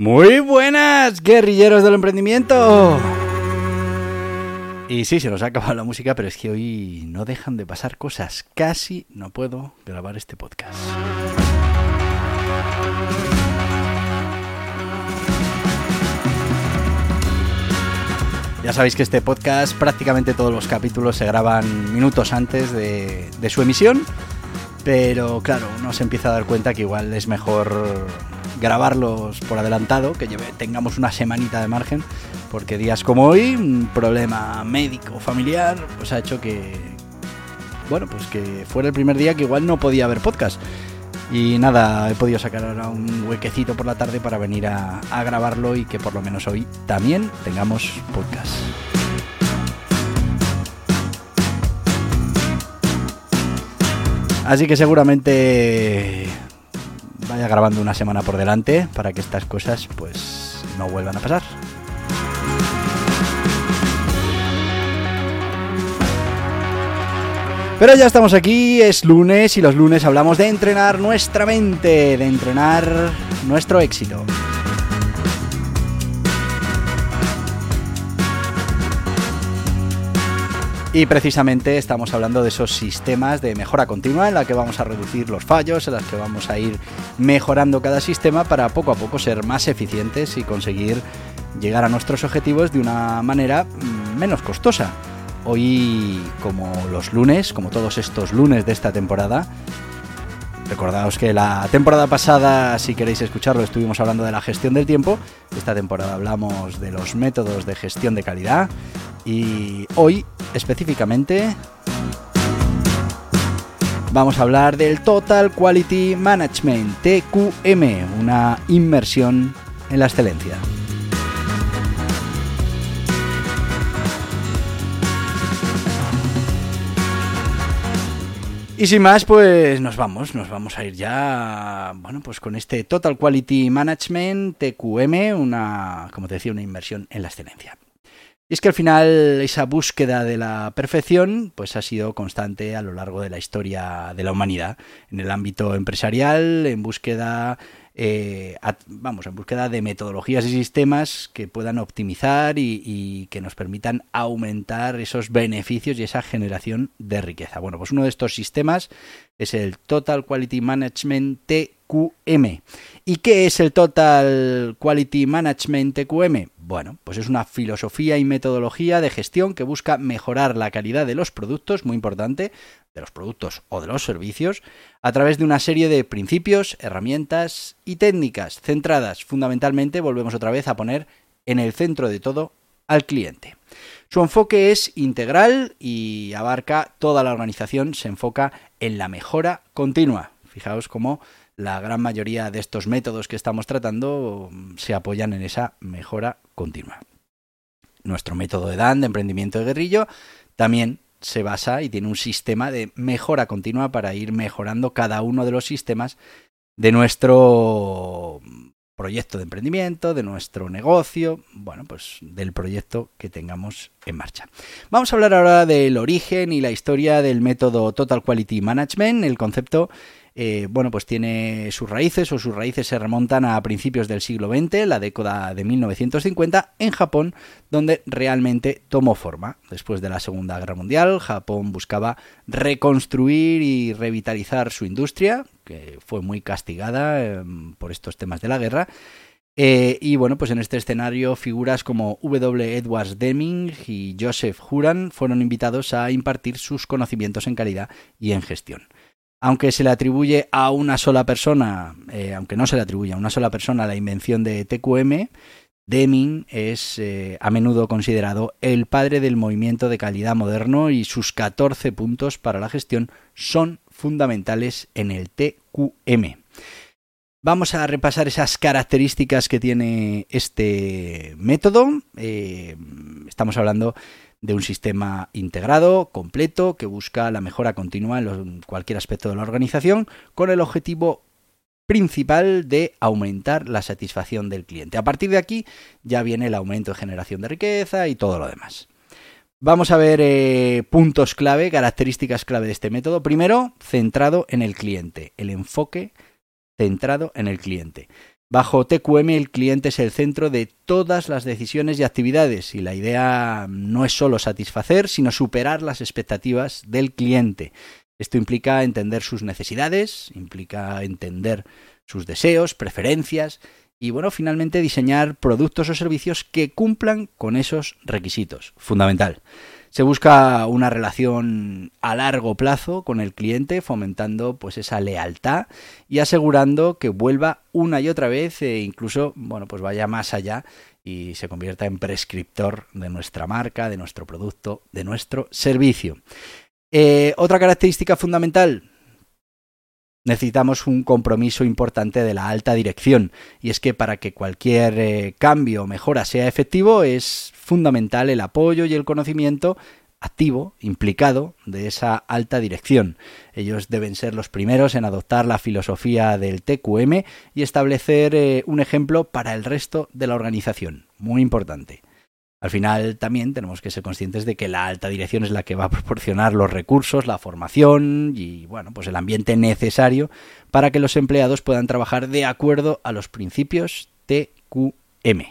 Muy buenas, guerrilleros del emprendimiento. Y sí, se nos ha acabado la música, pero es que hoy no dejan de pasar cosas. Casi no puedo grabar este podcast. Ya sabéis que este podcast, prácticamente todos los capítulos se graban minutos antes de, de su emisión. Pero claro, uno se empieza a dar cuenta que igual es mejor grabarlos por adelantado, que tengamos una semanita de margen, porque días como hoy, un problema médico familiar, pues ha hecho que, bueno, pues que fuera el primer día que igual no podía haber podcast. Y nada, he podido sacar ahora un huequecito por la tarde para venir a grabarlo y que por lo menos hoy también tengamos podcast. Así que seguramente vaya grabando una semana por delante para que estas cosas pues no vuelvan a pasar. Pero ya estamos aquí, es lunes y los lunes hablamos de entrenar nuestra mente, de entrenar nuestro éxito. Y precisamente estamos hablando de esos sistemas de mejora continua en la que vamos a reducir los fallos, en las que vamos a ir mejorando cada sistema para poco a poco ser más eficientes y conseguir llegar a nuestros objetivos de una manera mm, menos costosa. Hoy, como los lunes, como todos estos lunes de esta temporada, Recordaos que la temporada pasada, si queréis escucharlo, estuvimos hablando de la gestión del tiempo. Esta temporada hablamos de los métodos de gestión de calidad. Y hoy, específicamente, vamos a hablar del Total Quality Management, TQM, una inmersión en la excelencia. Y sin más, pues nos vamos, nos vamos a ir ya, bueno, pues con este Total Quality Management, TQM, una, como te decía, una inversión en la excelencia. Y es que al final esa búsqueda de la perfección pues ha sido constante a lo largo de la historia de la humanidad, en el ámbito empresarial, en búsqueda eh, vamos, en búsqueda de metodologías y sistemas que puedan optimizar y, y, que nos permitan aumentar esos beneficios y esa generación de riqueza. Bueno, pues uno de estos sistemas es el Total Quality Management TQM. ¿Y qué es el Total Quality Management TQM? Bueno, pues es una filosofía y metodología de gestión que busca mejorar la calidad de los productos, muy importante, de los productos o de los servicios, a través de una serie de principios, herramientas y técnicas centradas fundamentalmente, volvemos otra vez a poner en el centro de todo al cliente. Su enfoque es integral y abarca toda la organización, se enfoca en la mejora continua. Fijaos cómo la gran mayoría de estos métodos que estamos tratando se apoyan en esa mejora continua. Nuestro método de DAN, de emprendimiento de guerrillo, también se basa y tiene un sistema de mejora continua para ir mejorando cada uno de los sistemas de nuestro proyecto de emprendimiento, de nuestro negocio, bueno, pues del proyecto que tengamos en marcha. Vamos a hablar ahora del origen y la historia del método Total Quality Management, el concepto eh, bueno, pues tiene sus raíces o sus raíces se remontan a principios del siglo XX, la década de 1950, en Japón, donde realmente tomó forma. Después de la Segunda Guerra Mundial, Japón buscaba reconstruir y revitalizar su industria, que fue muy castigada eh, por estos temas de la guerra. Eh, y bueno, pues en este escenario figuras como W. Edwards Deming y Joseph Huran fueron invitados a impartir sus conocimientos en calidad y en gestión aunque se le atribuye a una sola persona, eh, aunque no se le atribuye a una sola persona la invención de TQM, Deming es eh, a menudo considerado el padre del movimiento de calidad moderno y sus 14 puntos para la gestión son fundamentales en el TQM. Vamos a repasar esas características que tiene este método. Eh, estamos hablando de un sistema integrado, completo, que busca la mejora continua en cualquier aspecto de la organización, con el objetivo principal de aumentar la satisfacción del cliente. A partir de aquí ya viene el aumento de generación de riqueza y todo lo demás. Vamos a ver eh, puntos clave, características clave de este método. Primero, centrado en el cliente, el enfoque centrado en el cliente. Bajo TQM el cliente es el centro de todas las decisiones y actividades y la idea no es solo satisfacer, sino superar las expectativas del cliente. Esto implica entender sus necesidades, implica entender sus deseos, preferencias y, bueno, finalmente diseñar productos o servicios que cumplan con esos requisitos. Fundamental. Se busca una relación a largo plazo con el cliente, fomentando pues esa lealtad y asegurando que vuelva una y otra vez e incluso, bueno, pues vaya más allá y se convierta en prescriptor de nuestra marca, de nuestro producto, de nuestro servicio. Eh, otra característica fundamental, necesitamos un compromiso importante de la alta dirección. Y es que para que cualquier eh, cambio o mejora sea efectivo es fundamental el apoyo y el conocimiento activo, implicado, de esa alta dirección. Ellos deben ser los primeros en adoptar la filosofía del TQM y establecer eh, un ejemplo para el resto de la organización. Muy importante. Al final también tenemos que ser conscientes de que la alta dirección es la que va a proporcionar los recursos, la formación y bueno, pues el ambiente necesario para que los empleados puedan trabajar de acuerdo a los principios TQM.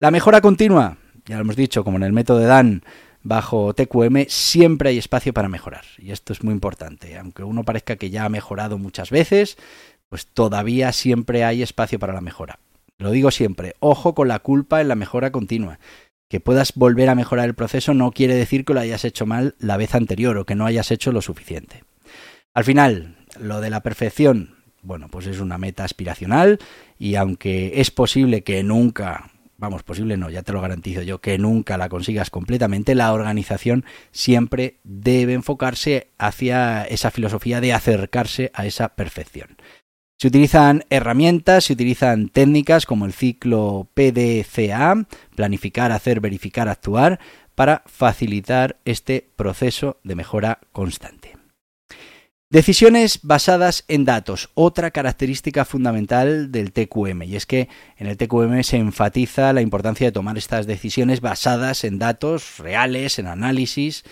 La mejora continua, ya lo hemos dicho, como en el método de Dan, bajo TQM siempre hay espacio para mejorar. Y esto es muy importante. Aunque uno parezca que ya ha mejorado muchas veces, pues todavía siempre hay espacio para la mejora. Lo digo siempre, ojo con la culpa en la mejora continua. Que puedas volver a mejorar el proceso no quiere decir que lo hayas hecho mal la vez anterior o que no hayas hecho lo suficiente. Al final, lo de la perfección, bueno, pues es una meta aspiracional y aunque es posible que nunca, vamos, posible no, ya te lo garantizo yo, que nunca la consigas completamente, la organización siempre debe enfocarse hacia esa filosofía de acercarse a esa perfección. Se utilizan herramientas, se utilizan técnicas como el ciclo PDCA, planificar, hacer, verificar, actuar, para facilitar este proceso de mejora constante. Decisiones basadas en datos, otra característica fundamental del TQM, y es que en el TQM se enfatiza la importancia de tomar estas decisiones basadas en datos reales, en análisis,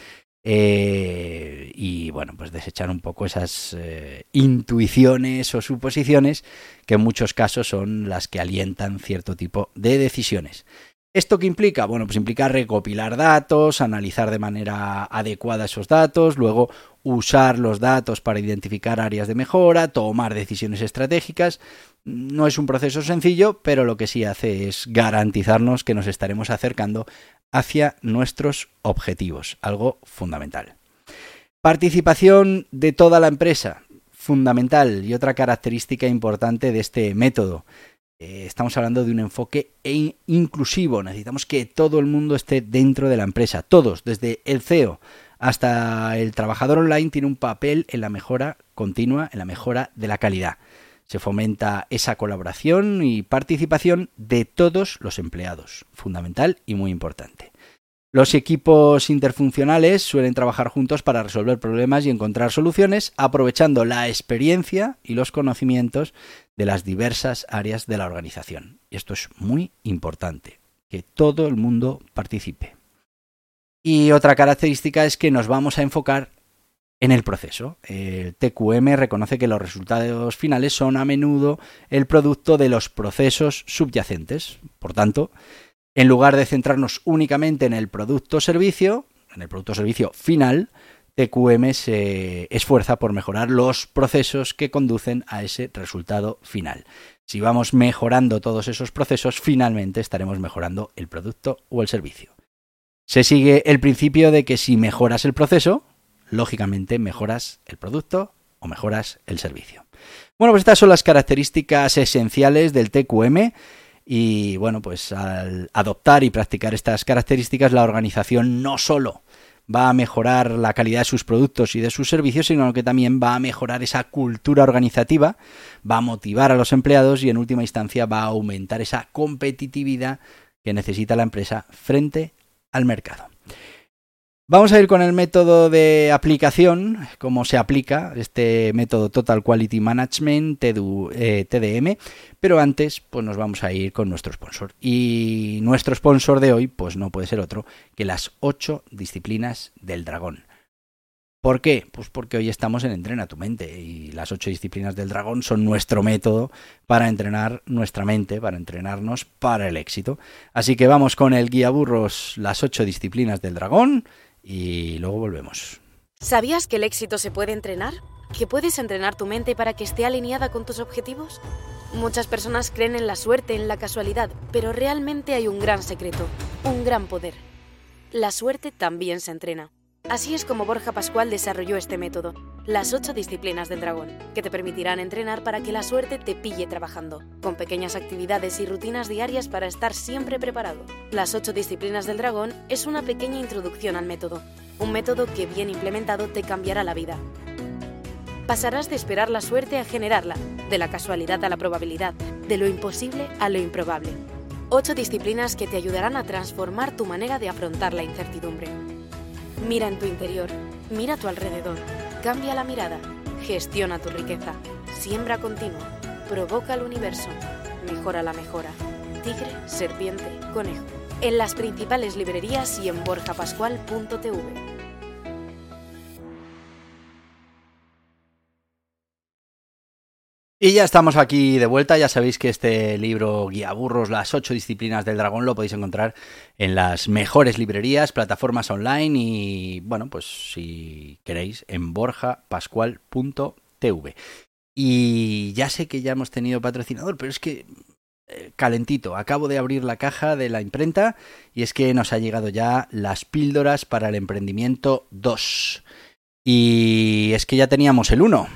eh, y bueno, pues desechar un poco esas eh, intuiciones o suposiciones que en muchos casos son las que alientan cierto tipo de decisiones. ¿Esto qué implica? Bueno, pues implica recopilar datos, analizar de manera adecuada esos datos, luego usar los datos para identificar áreas de mejora, tomar decisiones estratégicas. No es un proceso sencillo, pero lo que sí hace es garantizarnos que nos estaremos acercando hacia nuestros objetivos, algo fundamental. Participación de toda la empresa, fundamental y otra característica importante de este método. Eh, estamos hablando de un enfoque inclusivo, necesitamos que todo el mundo esté dentro de la empresa, todos, desde el CEO hasta el trabajador online, tiene un papel en la mejora continua, en la mejora de la calidad. Se fomenta esa colaboración y participación de todos los empleados, fundamental y muy importante. Los equipos interfuncionales suelen trabajar juntos para resolver problemas y encontrar soluciones, aprovechando la experiencia y los conocimientos de las diversas áreas de la organización. Y esto es muy importante, que todo el mundo participe. Y otra característica es que nos vamos a enfocar en el proceso. El TQM reconoce que los resultados finales son a menudo el producto de los procesos subyacentes. Por tanto, en lugar de centrarnos únicamente en el producto servicio, en el producto servicio final, TQM se esfuerza por mejorar los procesos que conducen a ese resultado final. Si vamos mejorando todos esos procesos, finalmente estaremos mejorando el producto o el servicio. Se sigue el principio de que si mejoras el proceso, lógicamente mejoras el producto o mejoras el servicio. Bueno, pues estas son las características esenciales del TQM Y bueno, pues al adoptar y practicar estas características, la organización no solo va a mejorar la calidad de sus productos y de sus servicios, sino que también va a mejorar esa cultura organizativa, va a motivar a los empleados y en última instancia va a aumentar esa competitividad que necesita la empresa frente al mercado. Vamos a ir con el método de aplicación, cómo se aplica este método Total Quality Management, TDM, eh, pero antes pues nos vamos a ir con nuestro sponsor. Y nuestro sponsor de hoy pues no puede ser otro que las ocho disciplinas del dragón. ¿Por qué? Pues porque hoy estamos en Entrena tu mente y las ocho disciplinas del dragón son nuestro método para entrenar nuestra mente, para entrenarnos para el éxito. Así que vamos con el guía burros, las ocho disciplinas del dragón y luego volvemos. ¿Sabías que el éxito se puede entrenar? ¿Que puedes entrenar tu mente para que esté alineada con tus objetivos? Muchas personas creen en la suerte, en la casualidad, pero realmente hay un gran secreto, un gran poder. La suerte también se entrena. Así es como Borja Pascual desarrolló este método, las ocho disciplinas del dragón, que te permitirán entrenar para que la suerte te pille trabajando, con pequeñas actividades y rutinas diarias para estar siempre preparado. Las ocho disciplinas del dragón es una pequeña introducción al método, un método que bien implementado te cambiará la vida. Pasarás de esperar la suerte a generarla, de la casualidad a la probabilidad, de lo imposible a lo improbable. Ocho disciplinas que te ayudarán a transformar tu manera de afrontar la incertidumbre. Mira en tu interior, mira a tu alrededor, cambia la mirada, gestiona tu riqueza, siembra continuo, provoca el universo, mejora la mejora. Tigre, serpiente, conejo. En las principales librerías y en borjapascual.tv. Y ya estamos aquí de vuelta. Ya sabéis que este libro Guía Burros, las ocho disciplinas del dragón, lo podéis encontrar en las mejores librerías, plataformas online y, bueno, pues si queréis, en borjapascual.tv. Y ya sé que ya hemos tenido patrocinador, pero es que eh, calentito. Acabo de abrir la caja de la imprenta y es que nos ha llegado ya las píldoras para el emprendimiento 2. Y es que ya teníamos el 1.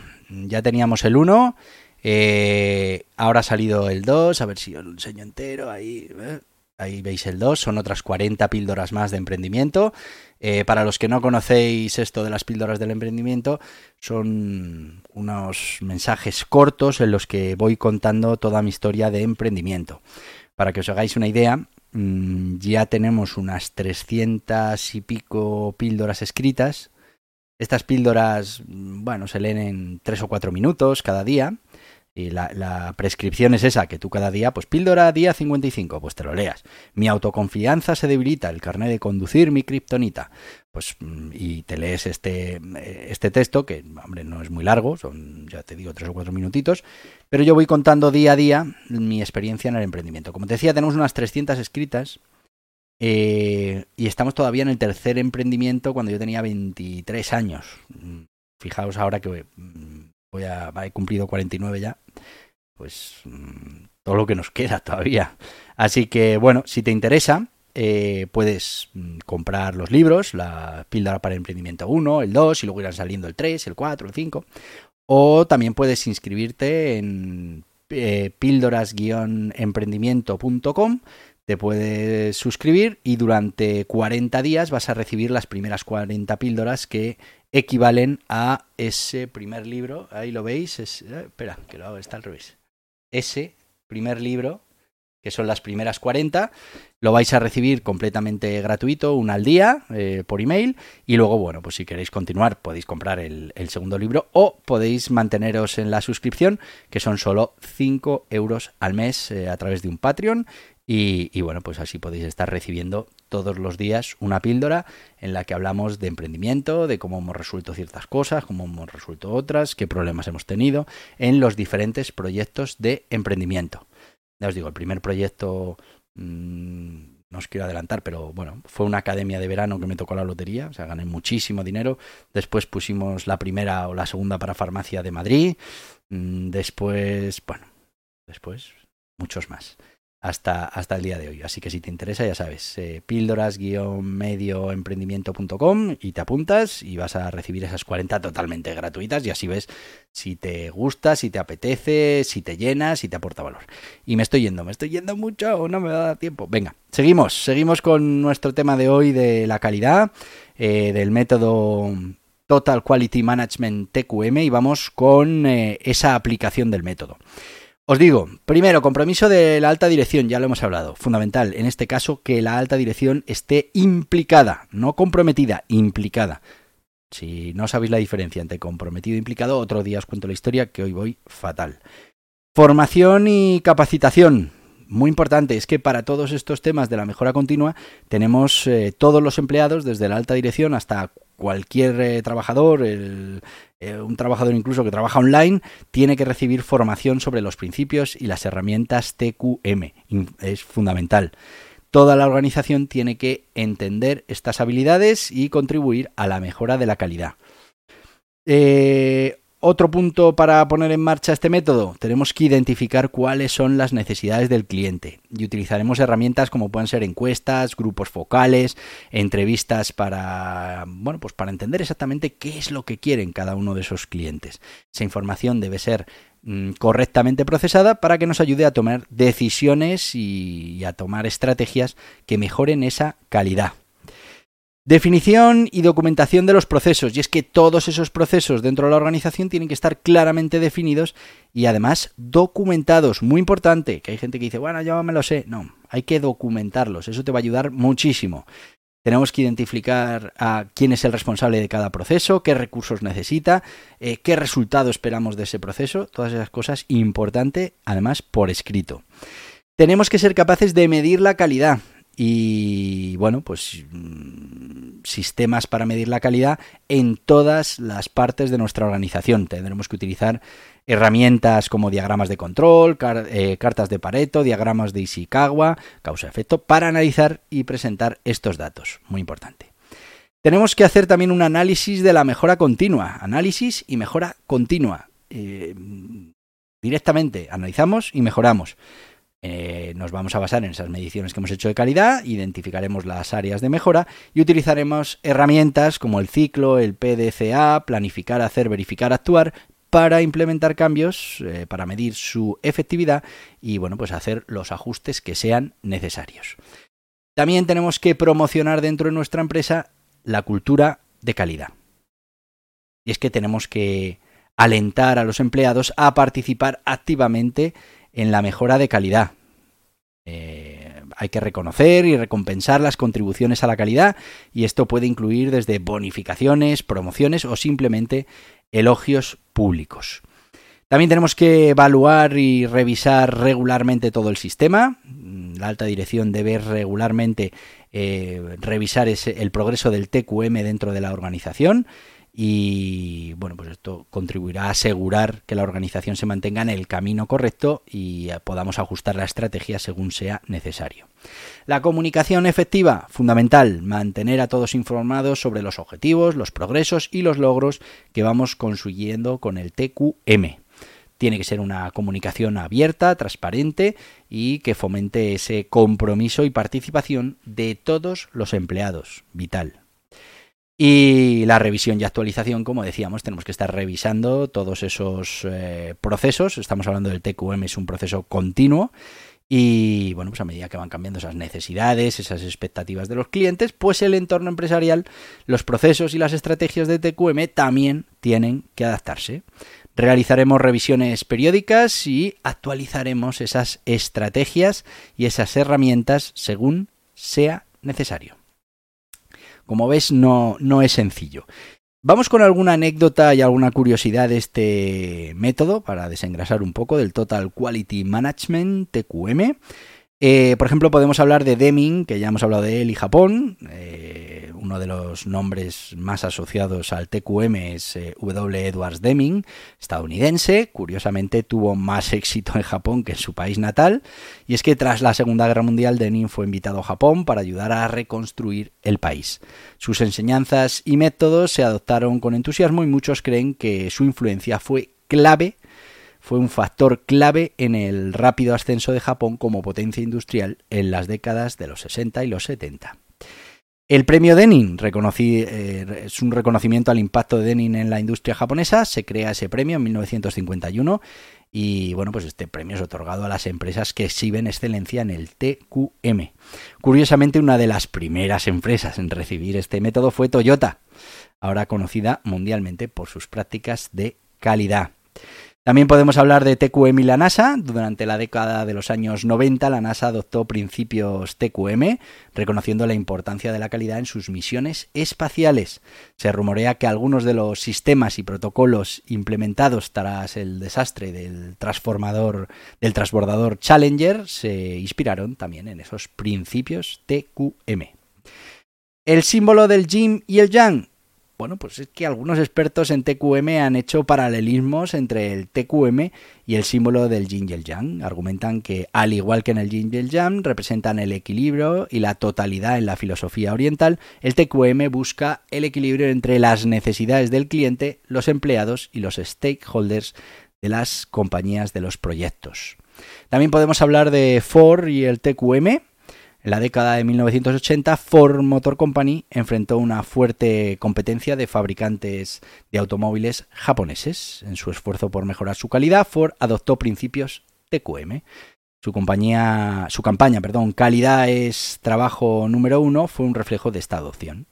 Ya teníamos el 1 eh, ahora ha salido el 2, a ver si os lo enseño entero. Ahí, ¿eh? ahí veis el 2, son otras 40 píldoras más de emprendimiento. Eh, para los que no conocéis esto de las píldoras del emprendimiento, son unos mensajes cortos en los que voy contando toda mi historia de emprendimiento. Para que os hagáis una idea, mm, ya tenemos unas 300 y pico píldoras escritas. Estas píldoras, mm, bueno, se leen en 3 o 4 minutos cada día. Y la, prescripción es esa, que tú cada día, pues píldora día 55, pues te lo leas. Mi autoconfianza se debilita, el carnet de conducir, mi kriptonita. Pues, mm, y te lees este, este texto, que, hombre, no es muy largo, son, ya te digo, tres o cuatro minutitos, pero yo voy contando día a día mi experiencia en el emprendimiento. Como te decía, tenemos unas 300 escritas, eh, y estamos todavía en el tercer emprendimiento cuando yo tenía 23 años. Mm, fijaos ahora que mm, voy a, he cumplido 49 ya, pues mm, todo lo que nos queda todavía. Así que bueno, si te interesa, eh, puedes mm, comprar los libros, la píldora para emprendimiento 1, el 2, y luego irán saliendo el 3, el 4, el 5. O también puedes inscribirte en eh, píldoras-emprendimiento.com te puedes suscribir y durante 40 días vas a recibir las primeras 40 píldoras que equivalen a ese primer libro. Ahí lo veis. Es, eh, espera, que lo hago, está al revés. Ese primer libro, que son las primeras 40, lo vais a recibir completamente gratuito, un al día, eh, por email. Y luego, bueno, pues si queréis continuar, podéis comprar el, segundo libro o podéis manteneros en la suscripción, que son solo 5 euros al mes eh, a través de un Patreon. Y, bueno, pues así podéis estar recibiendo todos los días una píldora en la que hablamos de emprendimiento, de cómo hemos resuelto ciertas cosas, cómo hemos resuelto otras, qué problemas hemos tenido en los diferentes proyectos de emprendimiento. Ya os digo, el primer proyecto, mmm, no os quiero adelantar, pero bueno, fue una academia de verano que me tocó la lotería, o sea, gané muchísimo dinero. Después pusimos la primera o la segunda para farmacia de Madrid. Mm, después, bueno, después muchos más. Hasta, hasta el día de hoy. Así que si te interesa, ya sabes, eh, píldoras-medioemprendimiento.com y te apuntas y vas a recibir esas 40 totalmente gratuitas y así ves si te gusta, si te apetece, si te llena, si te aporta valor. Y me estoy yendo, me estoy yendo mucho o no me va a dar tiempo. Venga, seguimos, seguimos con nuestro tema de hoy de la calidad, eh, del método Total Quality Management TQM y vamos con eh, esa aplicación del método. Os digo, primero, compromiso de la alta dirección, ya lo hemos hablado. Fundamental, en este caso, que la alta dirección esté implicada, no comprometida, implicada. Si no sabéis la diferencia entre comprometido e implicado, otro día os cuento la historia, que hoy voy fatal. Formación y capacitación. Muy importante, es que para todos estos temas de la mejora continua tenemos eh, todos los empleados, desde la alta dirección hasta cualquier eh, trabajador, eh, un trabajador incluso que trabaja online, tiene que recibir formación sobre los principios y las herramientas TQM. Es fundamental. Toda la organización tiene que entender estas habilidades y contribuir a la mejora de la calidad. Eh, otro punto para poner en marcha este método, tenemos que identificar cuáles son las necesidades del cliente y utilizaremos herramientas como pueden ser encuestas, grupos focales, entrevistas para, bueno, pues para entender exactamente qué es lo que quieren cada uno de esos clientes. Esa información debe ser mm, correctamente procesada para que nos ayude a tomar decisiones y a tomar estrategias que mejoren esa calidad. Definición y documentación de los procesos. Y es que todos esos procesos dentro de la organización tienen que estar claramente definidos y además documentados. Muy importante, que hay gente que dice, bueno, ya me lo sé. No, hay que documentarlos. Eso te va a ayudar muchísimo. Tenemos que identificar a quién es el responsable de cada proceso, qué recursos necesita, eh, qué resultado esperamos de ese proceso. Todas esas cosas importante, además, por escrito. Tenemos que ser capaces de medir la calidad y bueno, pues mm, sistemas para medir la calidad en todas las partes de nuestra organización. Tendremos que utilizar herramientas como diagramas de control, eh, cartas de Pareto, diagramas de Ishikawa, causa-efecto, para analizar y presentar estos datos. Muy importante. Tenemos que hacer también un análisis de la mejora continua. Análisis y mejora continua. Eh, directamente analizamos y mejoramos. Eh, nos vamos a basar en esas mediciones que hemos hecho de calidad, identificaremos las áreas de mejora y utilizaremos herramientas como el ciclo, el PDCA, planificar, hacer, verificar, actuar para implementar cambios, eh, para medir su efectividad y bueno, pues hacer los ajustes que sean necesarios. También tenemos que promocionar dentro de nuestra empresa la cultura de calidad. Y es que tenemos que alentar a los empleados a participar activamente en la mejora de calidad. Eh, hay que reconocer y recompensar las contribuciones a la calidad y esto puede incluir desde bonificaciones, promociones o simplemente elogios públicos. También tenemos que evaluar y revisar regularmente todo el sistema. La alta dirección debe regularmente eh, revisar el progreso del TQM dentro de la organización y bueno, pues esto contribuirá a asegurar que la organización se mantenga en el camino correcto y podamos ajustar la estrategia según sea necesario. La comunicación efectiva, fundamental, mantener a todos informados sobre los objetivos, los progresos y los logros que vamos consiguiendo con el TQM. Tiene que ser una comunicación abierta, transparente y que fomente ese compromiso y participación de todos los empleados. Vital. Y la revisión y actualización, como decíamos, tenemos que estar revisando todos esos eh, procesos. Estamos hablando del TQM, es un proceso continuo. Y bueno, pues a medida que van cambiando esas necesidades, esas expectativas de los clientes, pues el entorno empresarial, los procesos y las estrategias de TQM también tienen que adaptarse. Realizaremos revisiones periódicas y actualizaremos esas estrategias y esas herramientas según sea necesario. Como ves, no, no es sencillo. Vamos con alguna anécdota y alguna curiosidad de este método para desengrasar un poco del Total Quality Management TQM. Eh, por ejemplo, podemos hablar de Deming, que ya hemos hablado de él, y Japón. Eh, uno de los nombres más asociados al TQM es eh, W. Edwards Deming, estadounidense. Curiosamente, tuvo más éxito en Japón que en su país natal. Y es que tras la Segunda Guerra Mundial, Deming fue invitado a Japón para ayudar a reconstruir el país. Sus enseñanzas y métodos se adoptaron con entusiasmo y muchos creen que su influencia fue clave fue un factor clave en el rápido ascenso de Japón como potencia industrial en las décadas de los 60 y los 70. El premio Denin eh, es un reconocimiento al impacto de Denin en la industria japonesa. Se crea ese premio en 1951 y bueno, pues este premio es otorgado a las empresas que exhiben excelencia en el TQM. Curiosamente, una de las primeras empresas en recibir este método fue Toyota, ahora conocida mundialmente por sus prácticas de calidad. También podemos hablar de TQM y la NASA. Durante la década de los años 90 la NASA adoptó principios TQM, reconociendo la importancia de la calidad en sus misiones espaciales. Se rumorea que algunos de los sistemas y protocolos implementados tras el desastre del transbordador Challenger se inspiraron también en esos principios TQM. El símbolo del yin y el yang bueno, pues es que algunos expertos en TQM han hecho paralelismos entre el TQM y el símbolo del yin y yang. Argumentan que, al igual que en el yin y el yang, representan el equilibrio y la totalidad en la filosofía oriental, el TQM busca el equilibrio entre las necesidades del cliente, los empleados y los stakeholders de las compañías de los proyectos. También podemos hablar de Ford y el TQM, en la década de 1980, Ford Motor Company enfrentó una fuerte competencia de fabricantes de automóviles japoneses. En su esfuerzo por mejorar su calidad, Ford adoptó principios TQM. Su compañía, su campaña, perdón, calidad es trabajo número uno, fue un reflejo de esta adopción.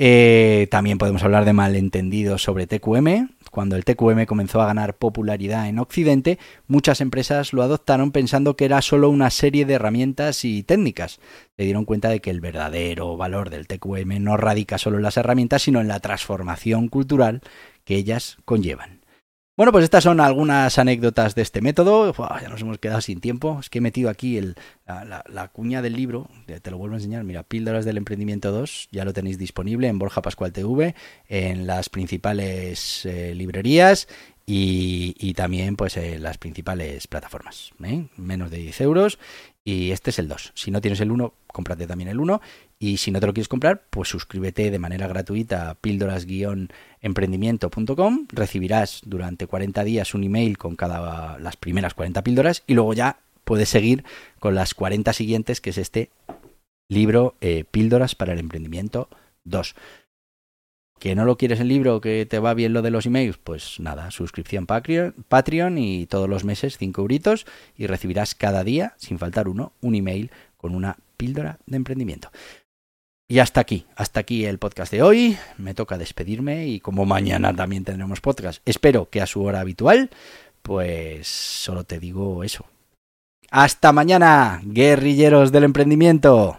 Eh, también podemos hablar de malentendidos sobre TQM. Cuando el TQM comenzó a ganar popularidad en Occidente, muchas empresas lo adoptaron pensando que era solo una serie de herramientas y técnicas. Se dieron cuenta de que el verdadero valor del TQM no radica solo en las herramientas, sino en la transformación cultural que ellas conllevan. Bueno, pues estas son algunas anécdotas de este método. ya nos hemos quedado sin tiempo. Es que he metido aquí la, cuña del libro. Te lo vuelvo a enseñar. Mira, Píldoras del Emprendimiento 2. Ya lo tenéis disponible en Borja Pascual TV, en las principales eh, librerías y, también pues en las principales plataformas. ¿eh? Menos de 10 euros. Y este es el 2. Si no tienes el 1, cómprate también el 1. Y si no te lo quieres comprar, pues suscríbete de manera gratuita a píldoras-emprendimiento.com. Recibirás durante 40 días un email con cada las primeras 40 píldoras y luego ya puedes seguir con las 40 siguientes, que es este libro eh, Píldoras para el Emprendimiento 2 que no lo quieres el libro, que te va bien lo de los emails, pues nada, suscripción Patreon y todos los meses 5 euritos y recibirás cada día, sin faltar uno, un email con una píldora de emprendimiento. Y hasta aquí, hasta aquí el podcast de hoy. Me toca despedirme y como mañana también tendremos podcast, espero que a su hora habitual, pues solo te digo eso. Hasta mañana, guerrilleros del emprendimiento.